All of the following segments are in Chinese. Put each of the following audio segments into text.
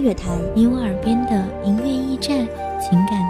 乐坛，你我耳边的音乐驿站，情感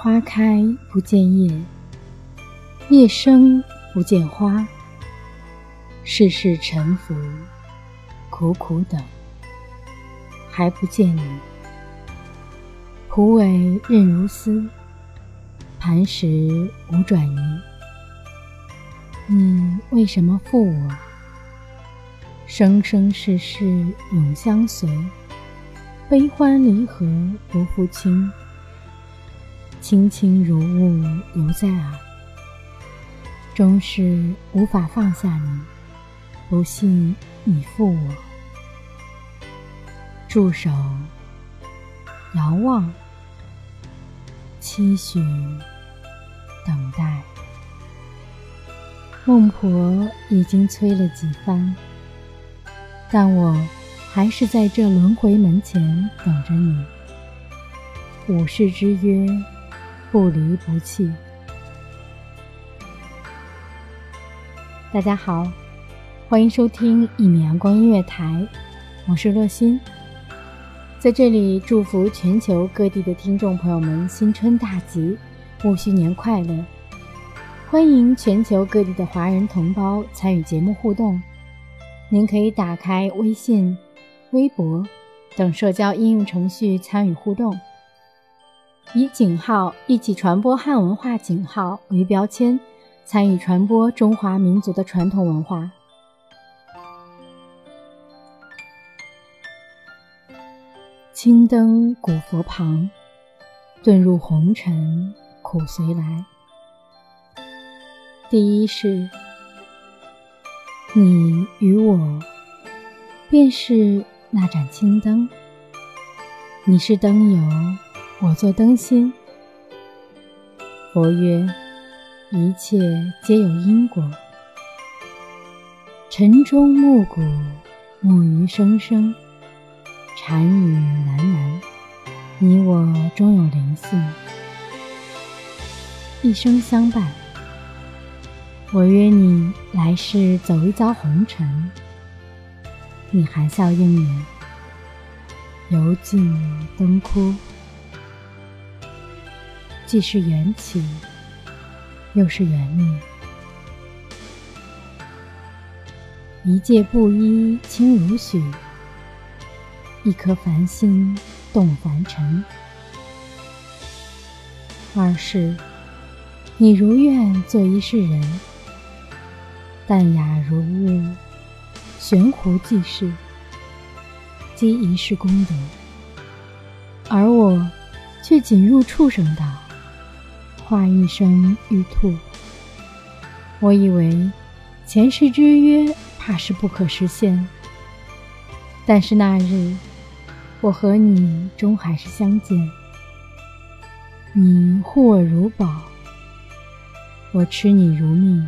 花开不见叶，叶生不见花。世事沉浮，苦苦等，还不见你。蒲苇韧如丝，磐石无转移。你为什么负我？生生世世永相随，悲欢离合不负卿。轻轻如雾犹在耳，终是无法放下你。不信你负我，驻手遥望，期许等待。孟婆已经催了几番，但我还是在这轮回门前等着你。五世之约。不离不弃。大家好，欢迎收听一米阳光音乐台，我是乐心。在这里祝福全球各地的听众朋友们新春大吉，戊戌年快乐！欢迎全球各地的华人同胞参与节目互动。您可以打开微信、微博等社交应用程序参与互动。以井号“一起传播汉文化”井号为标签，参与传播中华民族的传统文化。青灯古佛旁，遁入红尘苦随来。第一是，你与我，便是那盏青灯。你是灯油。我做灯芯。佛曰：一切皆有因果。晨钟暮鼓，木鱼声声，禅语喃喃，你我终有灵性，一生相伴。我约你来世走一遭红尘，你含笑应允，油尽灯枯。既是缘起，又是缘灭。一介布衣轻如许，一颗凡心动凡尘。二是，你如愿做一世人，淡雅如雾，悬壶济世，积一世功德。而我，却仅入畜生道。化一生玉兔。我以为前世之约怕是不可实现，但是那日我和你终还是相见。你护我如宝，我吃你如命。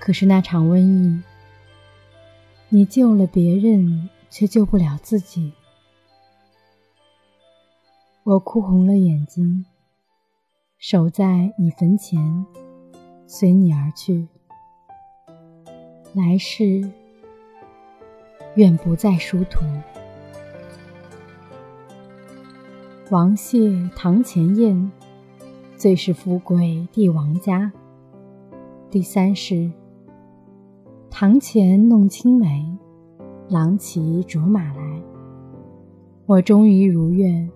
可是那场瘟疫，你救了别人，却救不了自己。我哭红了眼睛，守在你坟前，随你而去。来世，愿不再殊途。王谢堂前燕，最是富贵帝王家。第三世，堂前弄青梅，郎骑竹马来。我终于如愿。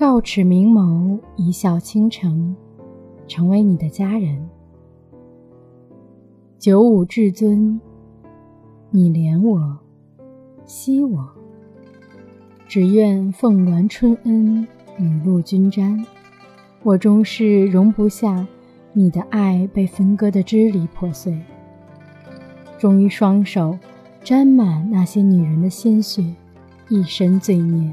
告齿明眸，一笑倾城，成为你的家人。九五至尊，你怜我，惜我，只愿凤鸾春恩，雨露均沾。我终是容不下你的爱被分割的支离破碎。终于双手沾满那些女人的鲜血，一身罪孽。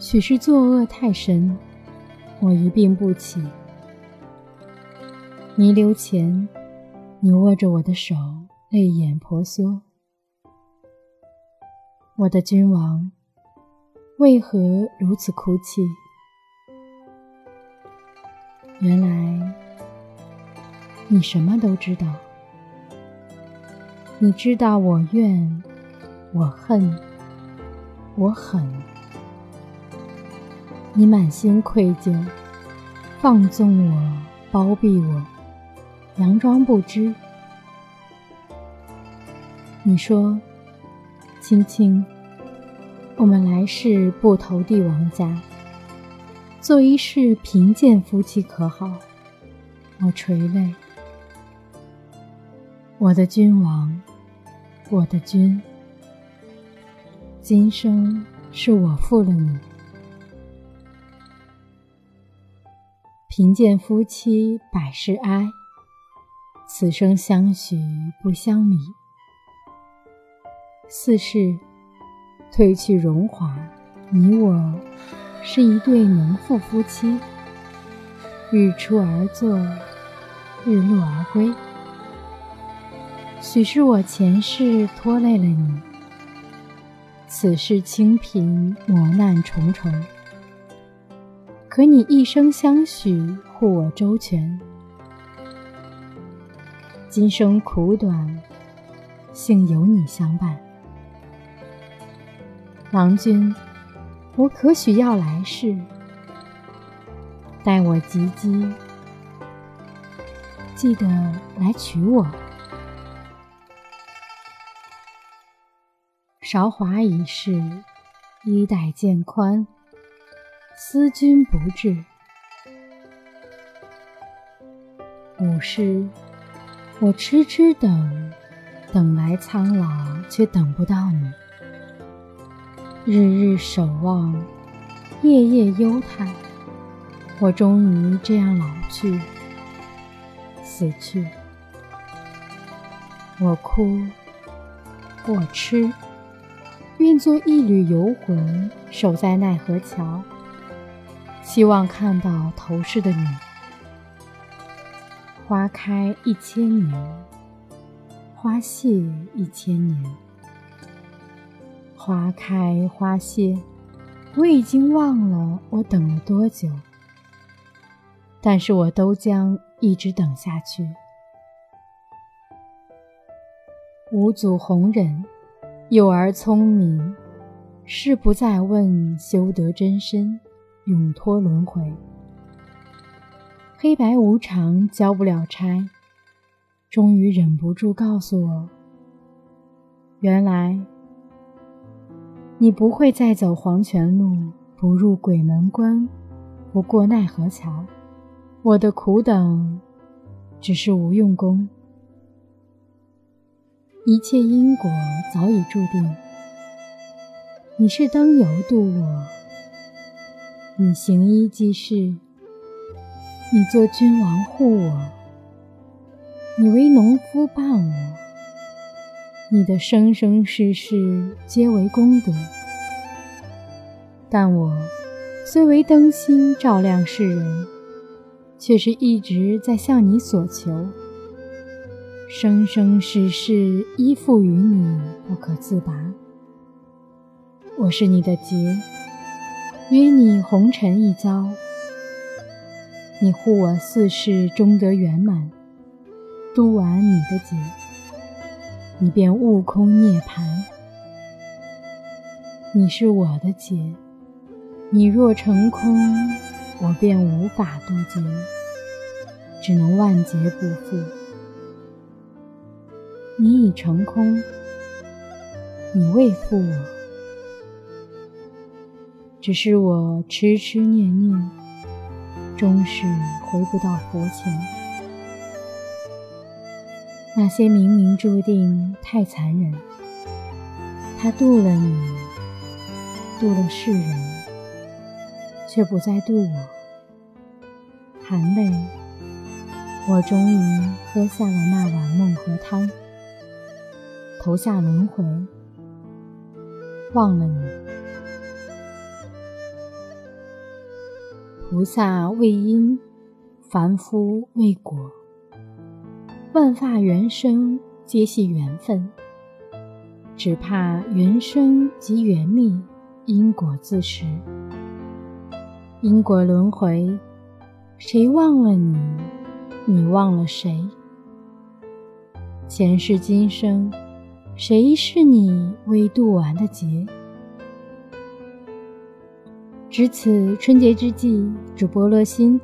许是作恶太深，我一病不起。弥留前，你握着我的手，泪眼婆娑。我的君王，为何如此哭泣？原来，你什么都知道。你知道我怨，我恨，我狠。你满心愧疚，放纵我，包庇我，佯装不知。你说：“青青，我们来世不投帝王家，做一世贫贱夫妻可好？”我垂泪。我的君王，我的君，今生是我负了你。贫贱夫妻百事哀，此生相许不相离。四世褪去荣华，你我是一对农妇夫妻，日出而作，日落而归。许是我前世拖累了你，此世清贫磨难重重。可你一生相许，护我周全。今生苦短，幸有你相伴。郎君，我可许要来世，待我及笄，记得来娶我。韶华已逝，衣带渐宽。思君不至，五世，我痴痴等，等来苍老，却等不到你。日日守望，夜夜忧叹，我终于这样老去，死去。我哭，我痴，愿做一缕游魂，守在奈何桥。希望看到头饰的你。花开一千年，花谢一千年。花开花谢，我已经忘了我等了多久，但是我都将一直等下去。五祖弘忍，幼儿聪明，事不再问，修得真身。永脱轮回，黑白无常，交不了差。终于忍不住告诉我：“原来你不会再走黄泉路，不入鬼门关，不过奈何桥。我的苦等，只是无用功。一切因果早已注定。你是灯油渡我。”你行医济世，你做君王护我，你为农夫伴我，你的生生世世皆为功德。但我虽为灯芯照亮世人，却是一直在向你所求，生生世世依附于你不可自拔。我是你的劫，约你红尘一遭，你护我四世终得圆满，渡完你的劫，你便悟空涅槃。你是我的劫。你若成空，我便无法渡劫，只能万劫不复。你已成空，你未负我，只是我痴痴念念，终是回不到佛前。那些冥冥注定太残忍，他渡了你，渡了世人。却不再渡我，含泪，我终于喝下了那碗孟婆汤，投下轮回，忘了你。菩萨为因，凡夫为果，万法缘生皆系缘分，只怕缘生即缘灭，因果自食。因果轮回，谁忘了你？你忘了谁？前世今生，谁是你未渡完的劫？值此春节之际，主播乐心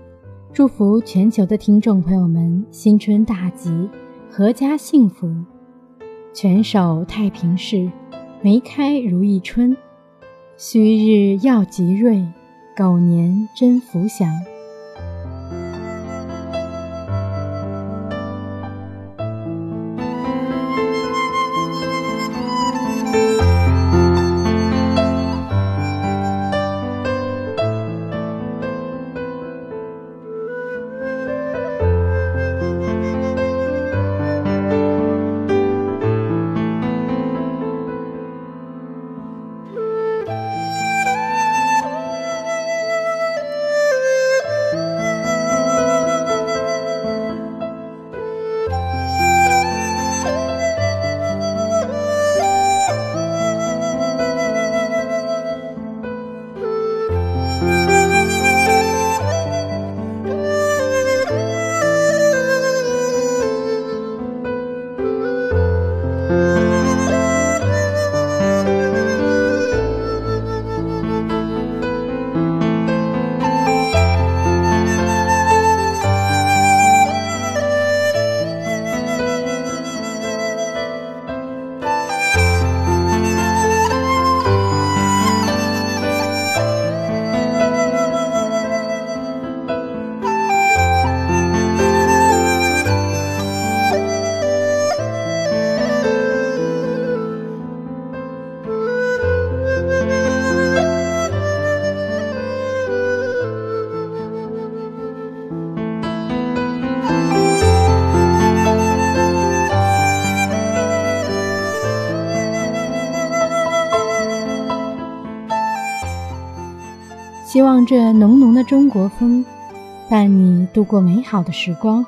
祝福全球的听众朋友们新春大吉，阖家幸福，全守太平事，梅开如意春，须日耀吉瑞。狗年真福祥。希望这浓浓的中国风伴你度过美好的时光。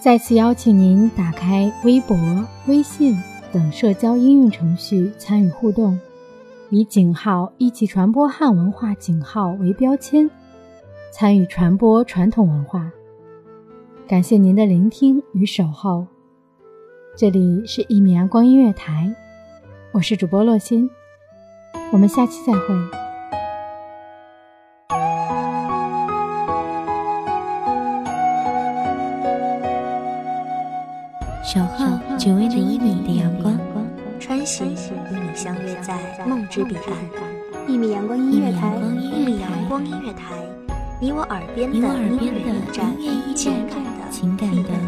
再次邀请您打开微博、微信等社交应用程序参与互动，以井号一起传播汉文化井号为标签，参与传播传统文化。感谢您的聆听与守候。这里是一米阳光音乐台，我是主播洛心，我们下期再会。守候只为那一米的阳光，穿行与你相约在梦之彼岸。一米阳光音乐台，一米阳光音乐台，你我耳边的音乐驿站，情感的避风